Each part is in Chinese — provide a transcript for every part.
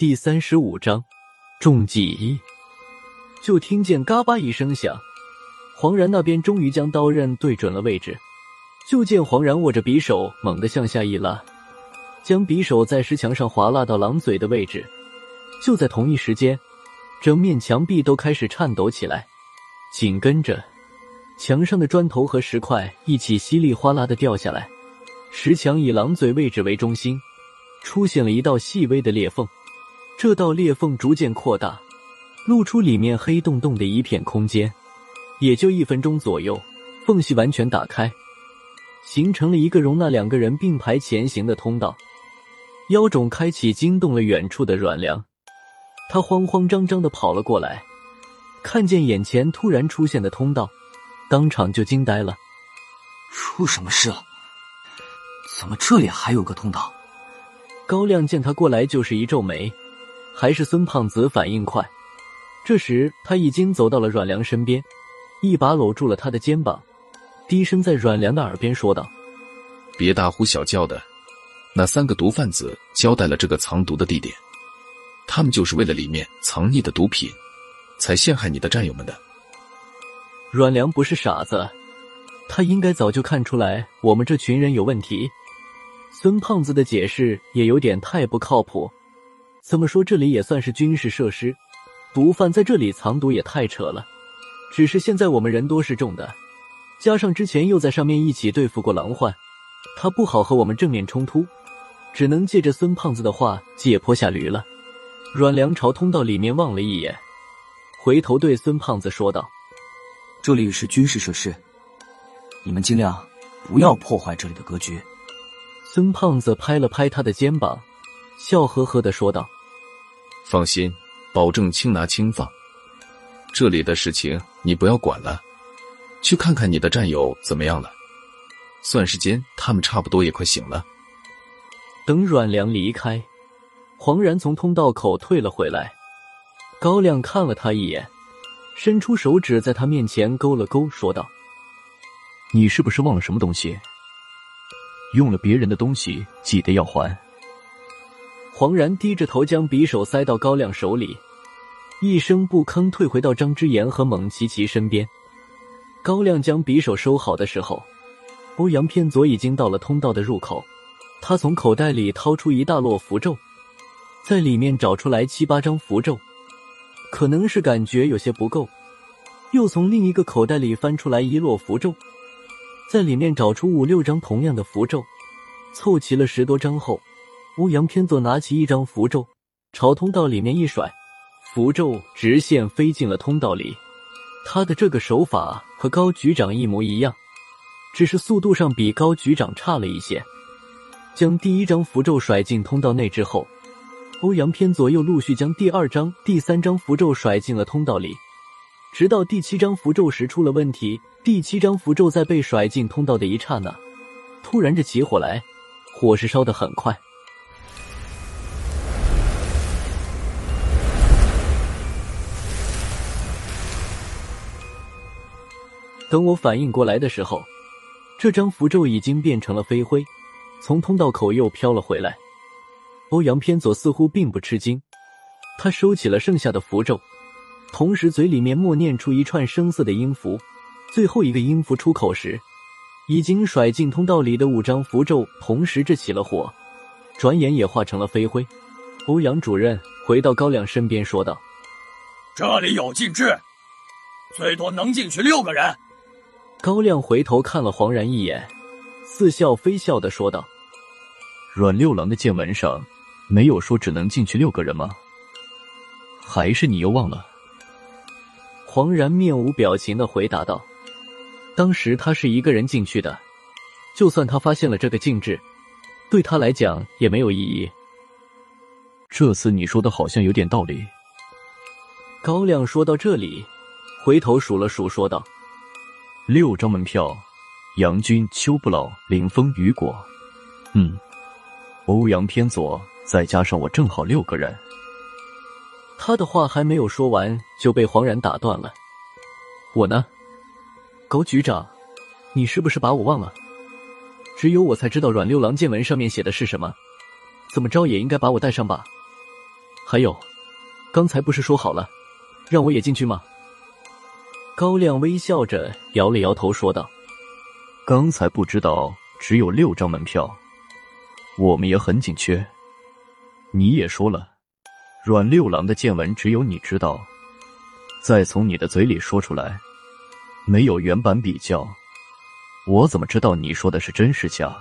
第三十五章中计。就听见嘎巴一声响，黄然那边终于将刀刃对准了位置。就见黄然握着匕首，猛地向下一拉，将匕首在石墙上划拉到狼嘴的位置。就在同一时间，整面墙壁都开始颤抖起来，紧跟着，墙上的砖头和石块一起稀里哗啦的掉下来。石墙以狼嘴位置为中心，出现了一道细微的裂缝。这道裂缝逐渐扩大，露出里面黑洞洞的一片空间。也就一分钟左右，缝隙完全打开，形成了一个容纳两个人并排前行的通道。妖种开启，惊动了远处的阮良，他慌慌张张的跑了过来，看见眼前突然出现的通道，当场就惊呆了。出什么事了？怎么这里还有个通道？高亮见他过来，就是一皱眉。还是孙胖子反应快，这时他已经走到了阮良身边，一把搂住了他的肩膀，低声在阮良的耳边说道：“别大呼小叫的，那三个毒贩子交代了这个藏毒的地点，他们就是为了里面藏匿的毒品，才陷害你的战友们的。”阮良不是傻子，他应该早就看出来我们这群人有问题。孙胖子的解释也有点太不靠谱。怎么说，这里也算是军事设施，毒贩在这里藏毒也太扯了。只是现在我们人多势众的，加上之前又在上面一起对付过狼患，他不好和我们正面冲突，只能借着孙胖子的话借坡下驴了。阮良朝通道里面望了一眼，回头对孙胖子说道：“这里是军事设施，你们尽量不要破坏这里的格局。”孙胖子拍了拍他的肩膀。笑呵呵的说道：“放心，保证轻拿轻放。这里的事情你不要管了，去看看你的战友怎么样了。算时间，他们差不多也快醒了。”等阮良离开，黄然从通道口退了回来。高亮看了他一眼，伸出手指在他面前勾了勾，说道：“你是不是忘了什么东西？用了别人的东西，记得要还。”黄然低着头，将匕首塞到高亮手里，一声不吭退回到张之言和蒙奇奇身边。高亮将匕首收好的时候，欧阳偏左已经到了通道的入口。他从口袋里掏出一大摞符咒，在里面找出来七八张符咒，可能是感觉有些不够，又从另一个口袋里翻出来一摞符咒，在里面找出五六张同样的符咒，凑齐了十多张后。欧阳偏左拿起一张符咒，朝通道里面一甩，符咒直线飞进了通道里。他的这个手法和高局长一模一样，只是速度上比高局长差了一些。将第一张符咒甩进通道内之后，欧阳偏左又陆续将第二张、第三张符咒甩进了通道里，直到第七张符咒时出了问题。第七张符咒在被甩进通道的一刹那，突然着起火来，火势烧得很快。等我反应过来的时候，这张符咒已经变成了飞灰，从通道口又飘了回来。欧阳偏左似乎并不吃惊，他收起了剩下的符咒，同时嘴里面默念出一串声色的音符。最后一个音符出口时，已经甩进通道里的五张符咒同时着起了火，转眼也化成了飞灰。欧阳主任回到高亮身边说道：“这里有禁制，最多能进去六个人。”高亮回头看了黄然一眼，似笑非笑的说道：“阮六郎的见闻上没有说只能进去六个人吗？还是你又忘了？”黄然面无表情的回答道：“当时他是一个人进去的，就算他发现了这个禁制，对他来讲也没有意义。”这次你说的好像有点道理。高亮说到这里，回头数了数，说道。六张门票，杨军、邱不老、林峰、雨果，嗯，欧阳偏左，再加上我，正好六个人。他的话还没有说完，就被黄然打断了。我呢，高局长，你是不是把我忘了？只有我才知道阮六郎见闻上面写的是什么，怎么着也应该把我带上吧？还有，刚才不是说好了，让我也进去吗？高亮微笑着摇了摇头，说道：“刚才不知道只有六张门票，我们也很紧缺。你也说了，阮六郎的见闻只有你知道，再从你的嘴里说出来，没有原版比较，我怎么知道你说的是真是假？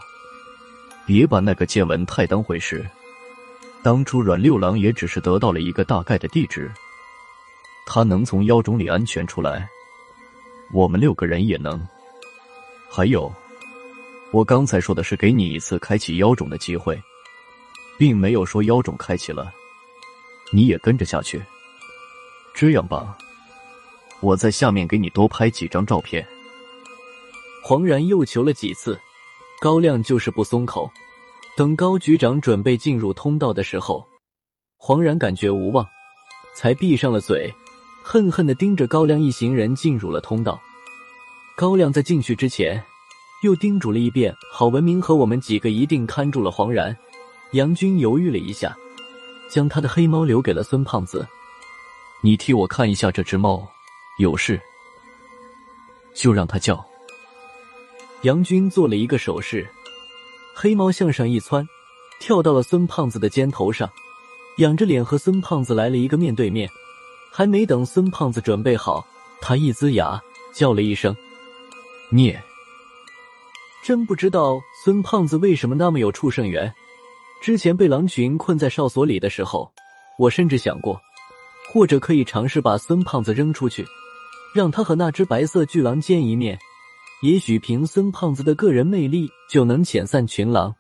别把那个见闻太当回事。当初阮六郎也只是得到了一个大概的地址，他能从妖种里安全出来。”我们六个人也能。还有，我刚才说的是给你一次开启妖种的机会，并没有说妖种开启了，你也跟着下去。这样吧，我在下面给你多拍几张照片。黄然又求了几次，高亮就是不松口。等高局长准备进入通道的时候，黄然感觉无望，才闭上了嘴。恨恨的盯着高亮一行人进入了通道。高亮在进去之前，又叮嘱了一遍：“郝文明和我们几个一定看住了黄然。”杨军犹豫了一下，将他的黑猫留给了孙胖子：“你替我看一下这只猫，有事就让它叫。”杨军做了一个手势，黑猫向上一窜，跳到了孙胖子的肩头上，仰着脸和孙胖子来了一个面对面。还没等孙胖子准备好，他一呲牙叫了一声“孽”。真不知道孙胖子为什么那么有畜生缘。之前被狼群困在哨所里的时候，我甚至想过，或者可以尝试把孙胖子扔出去，让他和那只白色巨狼见一面。也许凭孙胖子的个人魅力，就能遣散群狼。